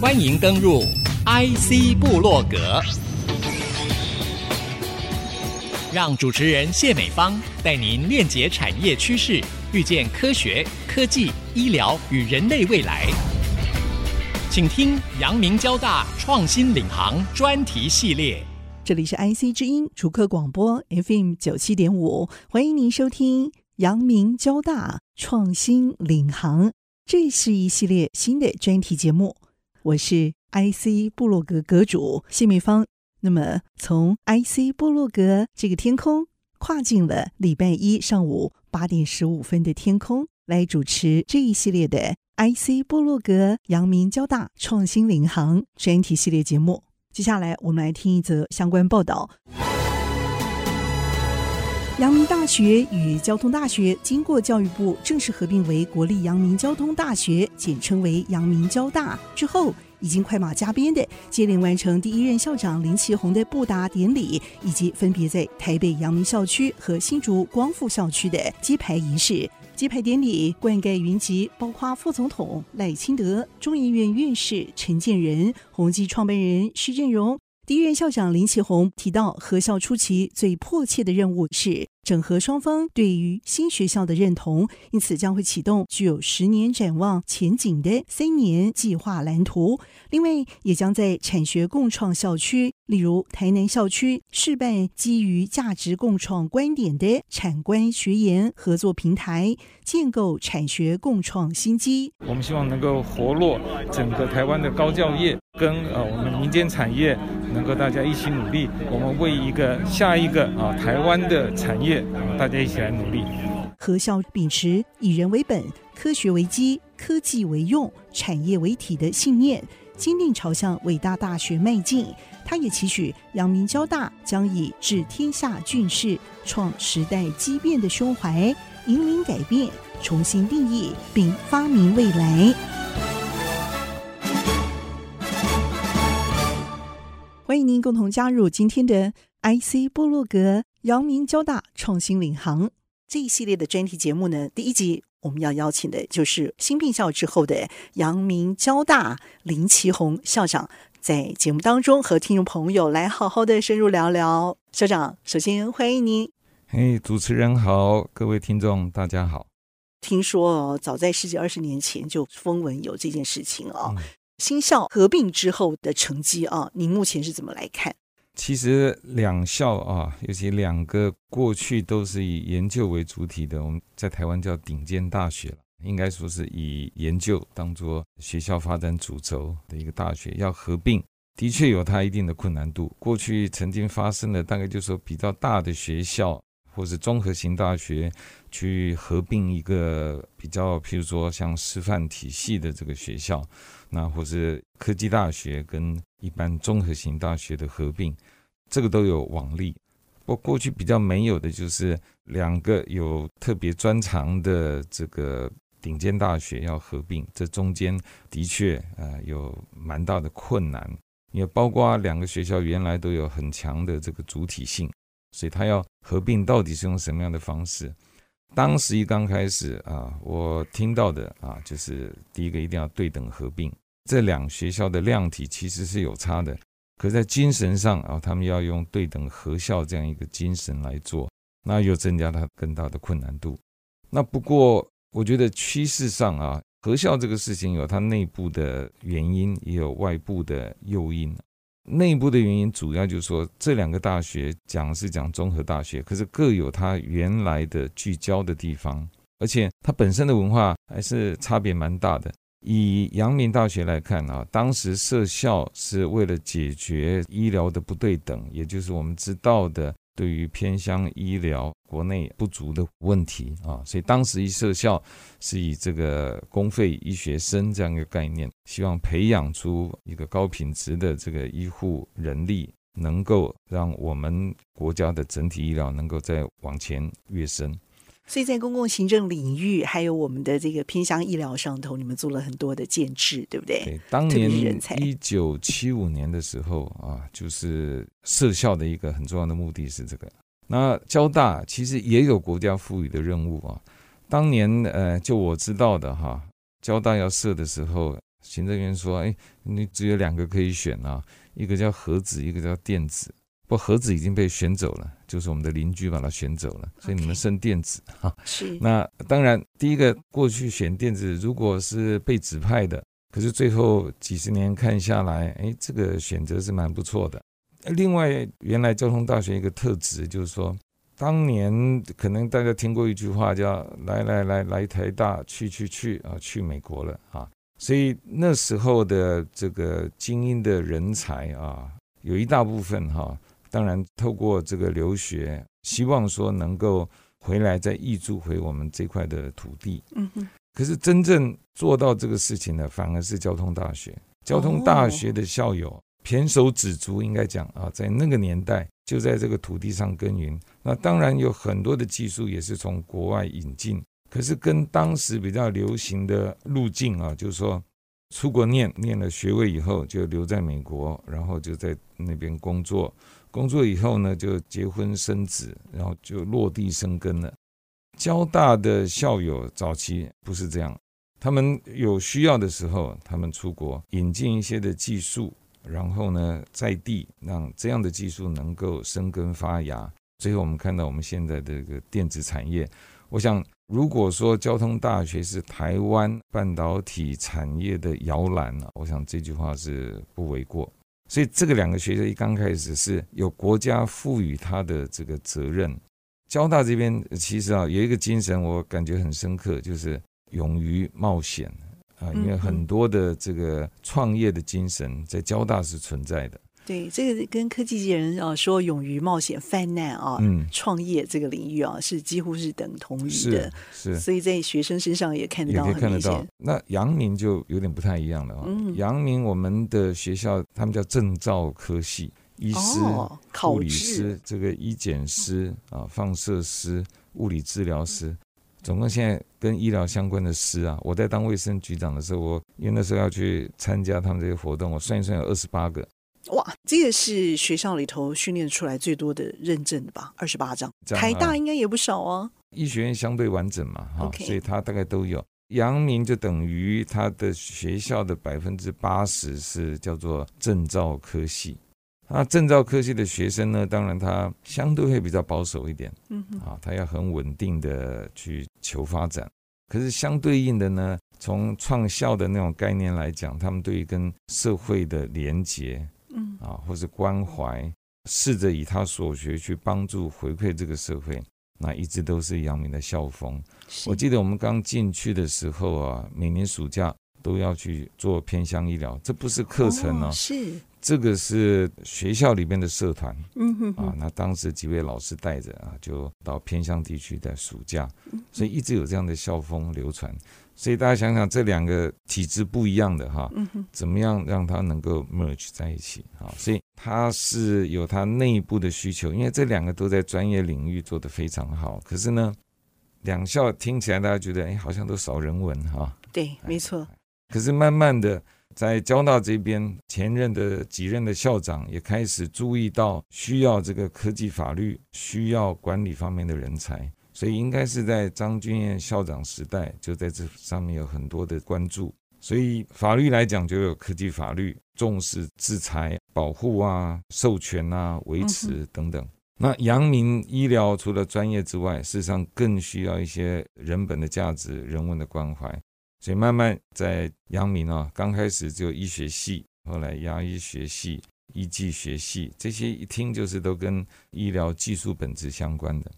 欢迎登入 IC 部落格，让主持人谢美芳带您链接产业趋势，遇见科学、科技、医疗与人类未来。请听阳明交大创新领航专题系列。这里是 IC 之音主客广播 FM 九七点五，欢迎您收听阳明交大创新领航。这是一系列新的专题节目，我是 IC 部落格阁主谢美芳。那么，从 IC 部落格这个天空跨进了礼拜一上午八点十五分的天空，来主持这一系列的 IC 部落格阳明交大创新领航专题系列节目。接下来，我们来听一则相关报道。阳明大学与交通大学经过教育部正式合并为国立阳明交通大学，简称为阳明交大之后，已经快马加鞭的接连完成第一任校长林奇宏的布达典礼，以及分别在台北阳明校区和新竹光复校区的揭牌仪式。揭牌典礼冠盖云集，包括副总统赖清德、中研院院士陈建仁、宏基创办人施振荣。第一任校长林启宏提到，合校初期最迫切的任务是整合双方对于新学校的认同，因此将会启动具有十年展望前景的三年计划蓝图。另外，也将在产学共创校区，例如台南校区，试办基于价值共创观点的产官学研合作平台，建构产学共创新机。我们希望能够活络整个台湾的高教业，跟呃我们民间产业能够大家一起努力，我们为一个下一个啊台湾的产业。大家一起来努力。合校秉持以人为本、科学为基、科技为用、产业为体的信念，坚定朝向伟大大学迈进。他也期许阳明交大将以治天下俊士、创时代机变的胸怀，引领改变，重新定义并发明未来。欢迎您共同加入今天的 IC 部落格。阳明交大创新领航这一系列的专题节目呢，第一集我们要邀请的就是新并校之后的阳明交大林奇宏校长，在节目当中和听众朋友来好好的深入聊聊。校长，首先欢迎您。嘿，主持人好，各位听众大家好。听说哦，早在十几二十年前就风闻有这件事情哦。嗯、新校合并之后的成绩啊，您目前是怎么来看？其实两校啊，尤其两个过去都是以研究为主体的，我们在台湾叫顶尖大学了，应该说是以研究当做学校发展主轴的一个大学，要合并的确有它一定的困难度。过去曾经发生的，大概就是说比较大的学校或是综合型大学去合并一个比较，譬如说像师范体系的这个学校。那或是科技大学跟一般综合型大学的合并，这个都有往例。不过过去比较没有的就是两个有特别专长的这个顶尖大学要合并，这中间的确呃有蛮大的困难，也包括两个学校原来都有很强的这个主体性，所以他要合并到底是用什么样的方式？当时一刚开始啊，我听到的啊，就是第一个一定要对等合并。这两学校的量体其实是有差的，可在精神上啊，他们要用对等合校这样一个精神来做，那又增加它更大的困难度。那不过我觉得趋势上啊，合校这个事情有它内部的原因，也有外部的诱因。内部的原因主要就是说，这两个大学讲是讲综合大学，可是各有它原来的聚焦的地方，而且它本身的文化还是差别蛮大的。以阳明大学来看啊，当时设校是为了解决医疗的不对等，也就是我们知道的对于偏乡医疗国内不足的问题啊，所以当时一设校是以这个公费医学生这样一个概念，希望培养出一个高品质的这个医护人力，能够让我们国家的整体医疗能够再往前跃升。所以在公共行政领域，还有我们的这个偏乡医疗上头，你们做了很多的建制，对不对？对，当年一九七五年的时候啊，就是设校的一个很重要的目的是这个。那交大其实也有国家赋予的任务啊。当年呃，就我知道的哈，交大要设的时候，行政院说：“哎，你只有两个可以选啊，一个叫核子，一个叫电子。不，盒子已经被选走了，就是我们的邻居把它选走了，所以你们剩电子哈。是。那当然，第一个过去选电子，如果是被指派的，可是最后几十年看下来，哎，这个选择是蛮不错的。另外，原来交通大学一个特质就是说。”当年可能大家听过一句话叫“来来来来台大，去去去啊，去美国了啊”，所以那时候的这个精英的人才啊，有一大部分哈，当然透过这个留学，希望说能够回来再挹注回我们这块的土地。嗯哼。可是真正做到这个事情的，反而是交通大学。交通大学的校友。胼手胝足，应该讲啊，在那个年代就在这个土地上耕耘。那当然有很多的技术也是从国外引进，可是跟当时比较流行的路径啊，就是说出国念念了学位以后就留在美国，然后就在那边工作，工作以后呢就结婚生子，然后就落地生根了。交大的校友早期不是这样，他们有需要的时候，他们出国引进一些的技术。然后呢，在地让这样的技术能够生根发芽。最后我们看到我们现在的这个电子产业，我想如果说交通大学是台湾半导体产业的摇篮，我想这句话是不为过。所以这个两个学校一刚开始是有国家赋予他的这个责任。交大这边其实啊有一个精神，我感觉很深刻，就是勇于冒险。啊，因为很多的这个创业的精神在交大是存在的。对，这个跟科技界人啊说，勇于冒险、犯难啊，嗯，创业这个领域啊，是几乎是等同于的。是，是，所以在学生身上也看得到，也可以看得到。那阳明就有点不太一样了啊。阳明我们的学校，他们叫证照科系，医师、哦、护理师、这个医检师啊、放射师、物理治疗师。总共现在跟医疗相关的师啊，我在当卫生局长的时候，我因为那时候要去参加他们这些活动，我算一算有二十八个。哇，这个是学校里头训练出来最多的认证的吧？二十八张，台大应该也不少啊。医学院相对完整嘛，哈，Okay. 所以他大概都有。阳明就等于他的学校的百分之八十是叫做证照科系。那证照科系的学生呢，当然他相对会比较保守一点，嗯哼，啊，他要很稳定的去求发展。可是相对应的呢，从创校的那种概念来讲，他们对于跟社会的连结，嗯，啊，或是关怀，试着以他所学去帮助回馈这个社会，那一直都是阳明的校风。我记得我们刚进去的时候啊，每年暑假都要去做偏乡医疗，这不是课程哦，是。这个是学校里面的社团，嗯哼，哼，啊，那当时几位老师带着啊，就到偏乡地区在暑假，所以一直有这样的校风流传。所以大家想想，这两个体制不一样的哈，怎么样让它能够 merge 在一起啊？所以它是有它内部的需求，因为这两个都在专业领域做得非常好。可是呢，两校听起来大家觉得，哎，好像都少人文哈。对，没错。可是慢慢的。在交大这边，前任的几任的校长也开始注意到需要这个科技法律、需要管理方面的人才，所以应该是在张君燕校长时代就在这上面有很多的关注。所以法律来讲，就有科技法律，重视制裁、保护啊、授权啊、维持等等。那阳明医疗除了专业之外，事实上更需要一些人本的价值、人文的关怀。所以慢慢在阳明啊，刚开始只有医学系，后来牙医学系、医技学系，这些一听就是都跟医疗技术本质相关的。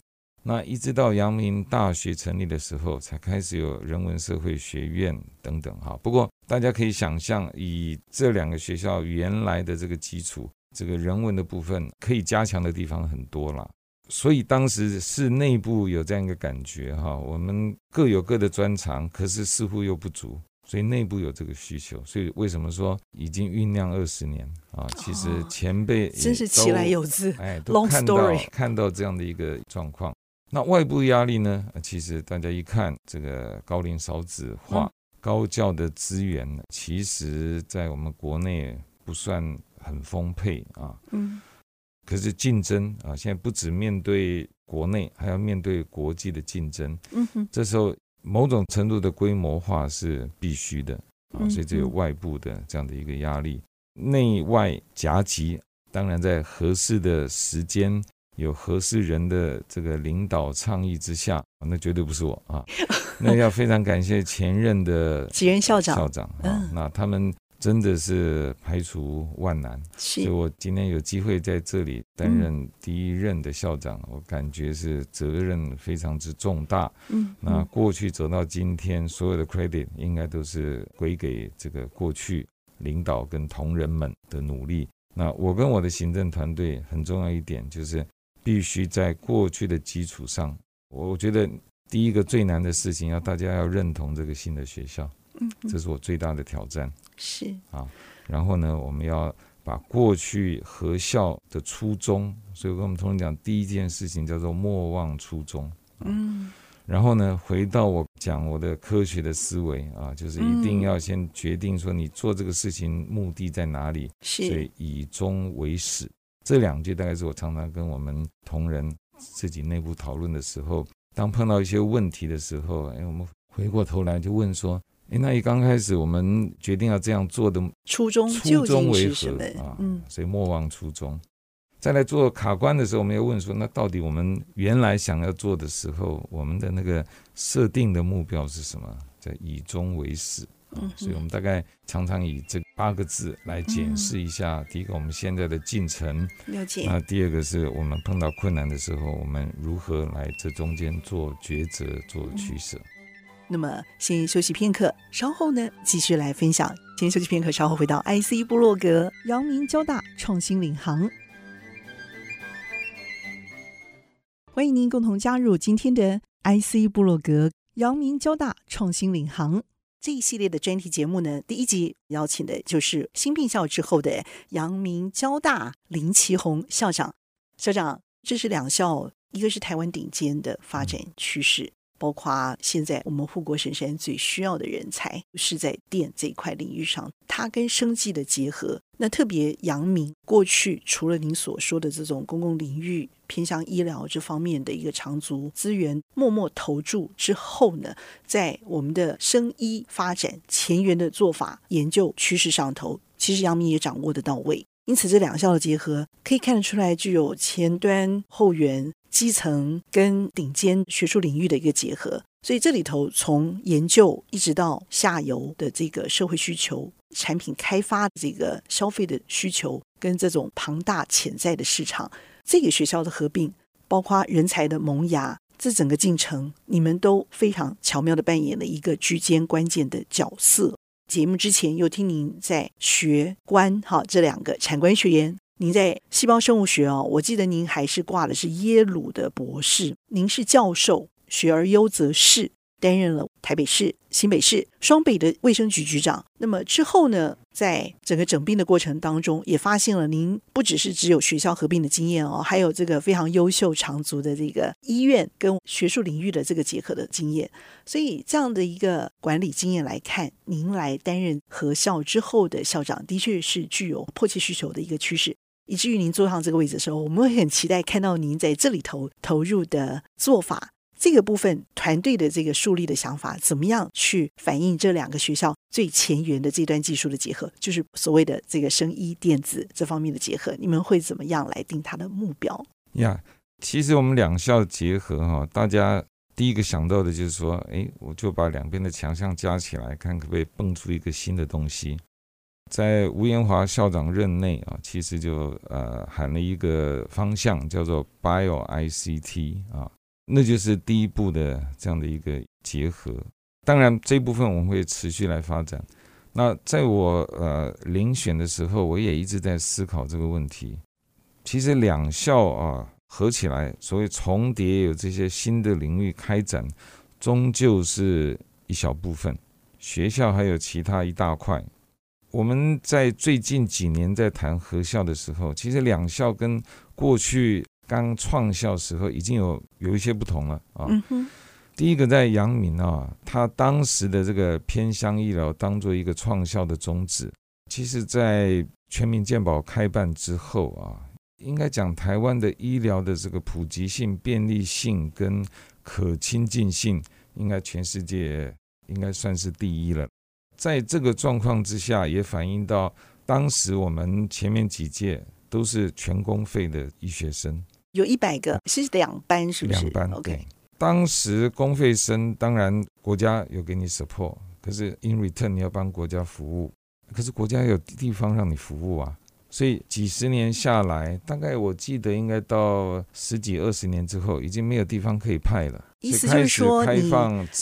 那一直到阳明大学成立的时候，才开始有人文社会学院等等哈。不过大家可以想象，以这两个学校原来的这个基础，这个人文的部分可以加强的地方很多了。所以当时是内部有这样一个感觉哈，我们各有各的专长，可是似乎又不足，所以内部有这个需求。所以为什么说已经酝酿二十年啊？其实前辈真是其来有字，哎，都看到看到这样的一个状况。那外部压力呢？其实大家一看这个高龄少子化，嗯、高教的资源，其实在我们国内不算很丰沛啊。嗯。可是竞争啊，现在不止面对国内，还要面对国际的竞争。嗯哼，这时候某种程度的规模化是必须的。啊，所以这有外部的这样的一个压力，内外夹击。当然，在合适的时间，有合适人的这个领导倡议之下，那绝对不是我啊。那要非常感谢前任的几任校长，校长啊，那他们真的是排除万难。所以我今天有机会在这里担任第一任的校长，我感觉是责任非常之重大。嗯，那过去走到今天，所有的 credit 应该都是归给这个过去领导跟同仁们的努力。那我跟我的行政团队很重要一点，就是必须在过去的基础上，我觉得第一个最难的事情，要大家要认同这个新的学校，嗯，这是我最大的挑战，是啊。然后呢，我们要把过去合校的初衷，所以我跟我们同仁讲，第一件事情叫做莫忘初衷，嗯。然后呢，回到我讲我的科学的思维啊，就是一定要先决定说你做这个事情目的在哪里，所以以终为始。这两句大概是我常常跟我们同仁自己内部讨论的时候，当碰到一些问题的时候，哎，我们回过头来就问说，哎，那一刚开始我们决定要这样做的初衷初衷为何啊？嗯，所以莫忘初衷。再来做卡关的时候，我们要问说：那到底我们原来想要做的时候，我们的那个设定的目标是什么？叫以终为始。嗯，所以我们大概常常以这八个字来检视一下：第一个，我们现在的进程；了解。那第二个是我们碰到困难的时候，我们如何来这中间做抉择、做取舍。那么，先休息片刻，稍后呢继续来分享。先休息片刻，稍后回到 IC 部落格，阳明交大创新领航。欢迎您共同加入今天的 IC 部落格，阳明交大创新领航这一系列的专题节目呢。第一集邀请的就是新并校之后的阳明交大林奇宏校长。校长，这是两校，一个是台湾顶尖的发展趋势。包括现在我们护国神山最需要的人才是在电这一块领域上，它跟生计的结合。那特别阳明过去除了您所说的这种公共领域偏向医疗这方面的一个长足资源默默投注之后呢，在我们的生医发展前沿的做法研究趋势上头，其实杨明也掌握得到位。因此，这两校的结合可以看得出来，具有前端后援。基层跟顶尖学术领域的一个结合，所以这里头从研究一直到下游的这个社会需求、产品开发的这个消费的需求，跟这种庞大潜在的市场，这个学校的合并，包括人才的萌芽，这整个进程，你们都非常巧妙地扮演了一个居间关键的角色。节目之前又听您在学官哈这两个产官学研。您在细胞生物学哦，我记得您还是挂的是耶鲁的博士，您是教授，学而优则仕，担任了台北市、新北市双北的卫生局局长。那么之后呢，在整个整并的过程当中，也发现了您不只是只有学校合并的经验哦，还有这个非常优秀长足的这个医院跟学术领域的这个结合的经验。所以这样的一个管理经验来看，您来担任合校之后的校长，的确是具有迫切需求的一个趋势。以至于您坐上这个位置的时候，我们会很期待看到您在这里头投入的做法。这个部分团队的这个树立的想法，怎么样去反映这两个学校最前沿的这段技术的结合，就是所谓的这个生医电子这方面的结合，你们会怎么样来定它的目标？呀，其实我们两校结合哈，大家第一个想到的就是说，哎，我就把两边的强项加起来，看可不可以蹦出一个新的东西。在吴延华校长任内啊，其实就呃喊了一个方向，叫做 Bio ICT 啊，那就是第一步的这样的一个结合。当然，这部分我们会持续来发展。那在我呃遴选的时候，我也一直在思考这个问题。其实两校啊合起来，所谓重叠有这些新的领域开展，终究是一小部分。学校还有其他一大块。我们在最近几年在谈合校的时候，其实两校跟过去刚创校时候已经有有一些不同了啊。第一个在阳明啊，他当时的这个偏乡医疗当做一个创校的宗旨，其实在全民健保开办之后啊，应该讲台湾的医疗的这个普及性、便利性跟可亲近性，应该全世界应该算是第一了。在这个状况之下，也反映到当时我们前面几届都是全公费的医学生，有一百个，是两班，是不是？两班，OK。当时公费生，当然国家有给你 support，可是 in return 你要帮国家服务，可是国家有地方让你服务啊。所以几十年下来，大概我记得应该到十几二十年之后，已经没有地方可以派了。意思就是说，你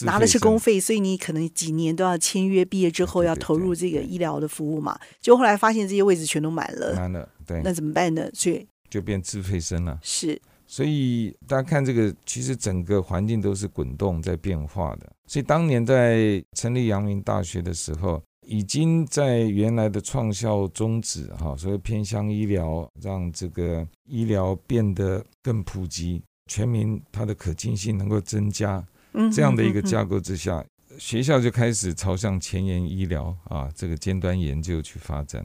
拿的是公费，所以你可能几年都要签约，毕业之后要投入这个医疗的服务嘛。就后来发现这些位置全都满了，满了，对，那怎么办呢？所以就变自费生了。是，所以大家看这个，其实整个环境都是滚动在变化的。所以当年在成立阳明大学的时候。已经在原来的创校宗旨，哈，所谓偏向医疗，让这个医疗变得更普及，全民它的可进性能够增加，这样的一个架构之下，学校就开始朝向前沿医疗啊，这个尖端研究去发展。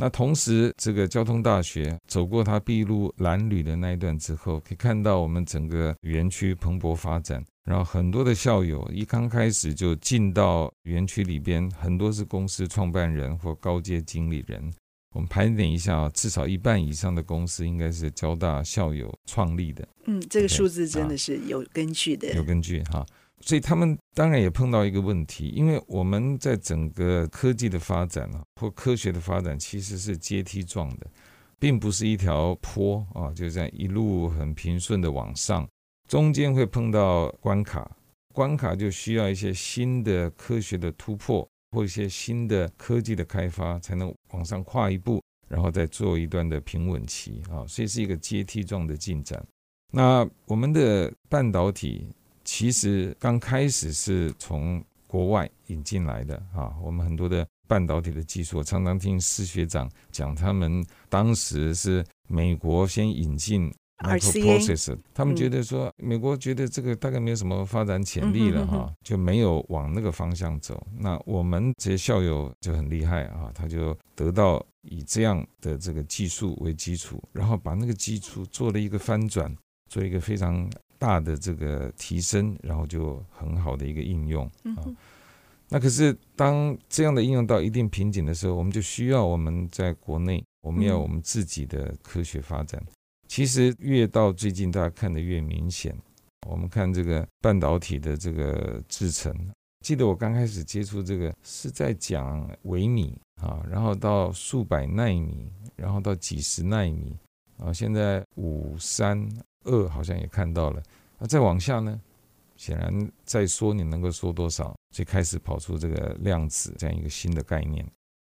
那同时，这个交通大学走过它筚路蓝缕的那一段之后，可以看到我们整个园区蓬勃发展。然后很多的校友一刚开始就进到园区里边，很多是公司创办人或高阶经理人。我们盘点一下啊，至少一半以上的公司应该是交大校友创立的。嗯，这个数字真的是有根据的。有根据哈，所以他们当然也碰到一个问题，因为我们在整个科技的发展啊，或科学的发展，其实是阶梯状的，并不是一条坡啊，就这样一路很平顺的往上。中间会碰到关卡，关卡就需要一些新的科学的突破，或一些新的科技的开发，才能往上跨一步，然后再做一段的平稳期啊，所以是一个阶梯状的进展。那我们的半导体其实刚开始是从国外引进来的啊，我们很多的半导体的技术，我常常听施学长讲，他们当时是美国先引进。Microprocessor，他们觉得说，美国觉得这个大概没有什么发展潜力了哈，就没有往那个方向走。那我们这些校友就很厉害啊，他就得到以这样的这个技术为基础，然后把那个基础做了一个翻转，做一个非常大的这个提升，然后就很好的一个应用啊。那可是当这样的应用到一定瓶颈的时候，我们就需要我们在国内，我们要我们自己的科学发展。其实越到最近，大家看得越明显。我们看这个半导体的这个制程，记得我刚开始接触这个是在讲微米啊，然后到数百纳米，然后到几十纳米啊，现在五三二好像也看到了。那再往下呢，显然再说你能够说多少，就开始跑出这个量子这样一个新的概念。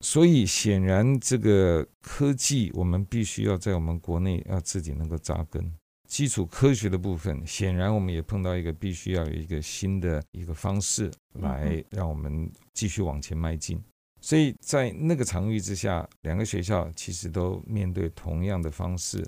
所以显然，这个科技我们必须要在我们国内要自己能够扎根。基础科学的部分，显然我们也碰到一个必须要有一个新的一个方式来让我们继续往前迈进。所以在那个场域之下，两个学校其实都面对同样的方式。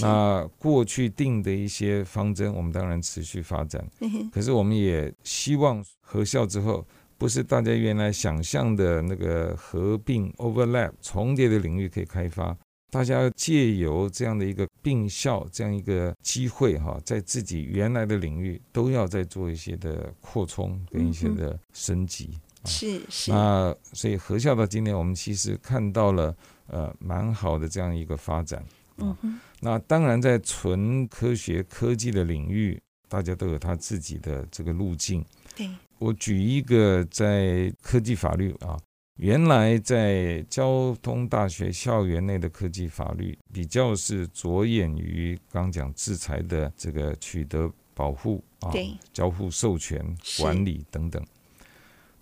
那过去定的一些方针，我们当然持续发展。可是我们也希望合校之后。不是大家原来想象的那个合并 overlap 重叠的领域可以开发，大家要借由这样的一个并校这样一个机会哈，在自己原来的领域都要再做一些的扩充跟一些的升级。是是。那所以合校到今天，我们其实看到了呃蛮好的这样一个发展。嗯哼。那当然在纯科学科技的领域，大家都有他自己的这个路径。对。我举一个在科技法律啊，原来在交通大学校园内的科技法律比较是着眼于刚讲制裁的这个取得保护啊，交互授权管理等等。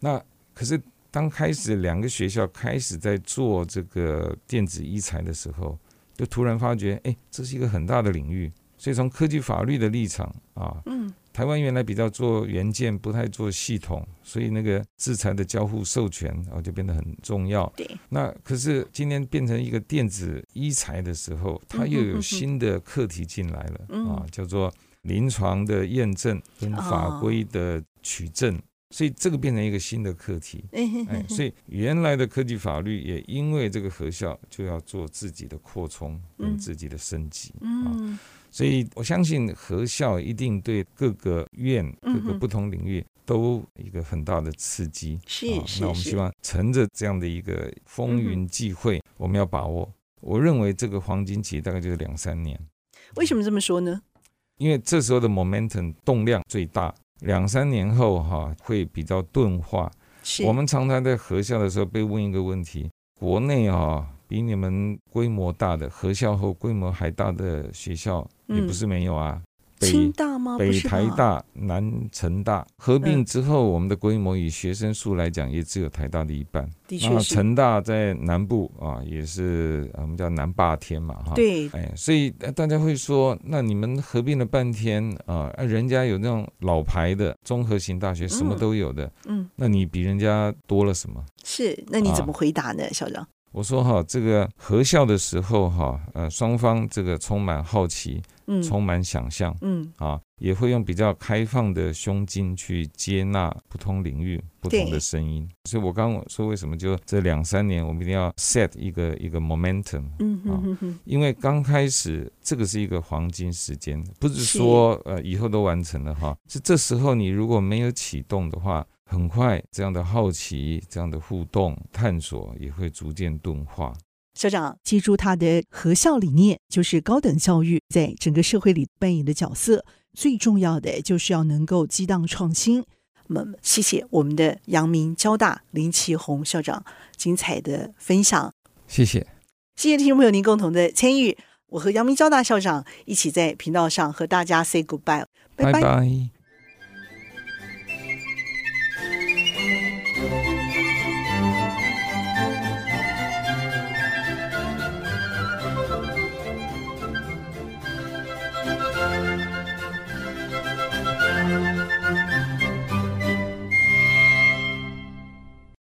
那可是当开始两个学校开始在做这个电子医材的时候，就突然发觉，哎，这是一个很大的领域。所以从科技法律的立场啊，嗯。台湾原来比较做元件，不太做系统，所以那个制裁的交互授权啊就变得很重要。对。那可是今天变成一个电子医材的时候，它又有新的课题进来了啊，叫做临床的验证跟法规的取证，所以这个变成一个新的课题。哎，所以原来的科技法律也因为这个核效就要做自己的扩充跟自己的升级嗯。所以我相信核效一定对各个院、各个不同领域都一个很大的刺激。是是。那我们希望乘着这样的一个风云际会，我们要把握。我认为这个黄金期大概就是两三年。为什么这么说呢？因为这时候的 momentum 动量最大，两三年后哈会比较钝化。是我们常常在合校的时候被问一个问题：国内啊，比你们规模大的合校后规模还大的学校也不是没有啊。嗯清大吗？北台大、南成大合并之后，我们的规模以学生数来讲，也只有台大的一半。的确是。成大在南部啊，也是我们叫南霸天嘛，哈。对。哎，所以大家会说，那你们合并了半天啊，人家有那种老牌的综合型大学，什么都有的。嗯。那你比人家多了什么？是。那你怎么回答呢，啊、校长？我说哈，这个合校的时候哈，呃，双方这个充满好奇。嗯，充满想象，嗯。啊，也会用比较开放的胸襟去接纳不同领域不同的声音。所以我刚刚说，为什么就这两三年，我们一定要 set 一个一个 momentum，嗯哼哼哼，啊，因为刚开始这个是一个黄金时间，不是说呃以后都完成了哈，是这时候你如果没有启动的话，很快这样的好奇、这样的互动探索也会逐渐钝化。校长，记住他的合校理念，就是高等教育在整个社会里扮演的角色。最重要的就是要能够激荡创新。那么，谢谢我们的阳明交大林奇宏校长精彩的分享。谢谢，谢谢听众朋友您共同的参与。我和阳明交大校长一起在频道上和大家 say goodbye，拜拜。Bye bye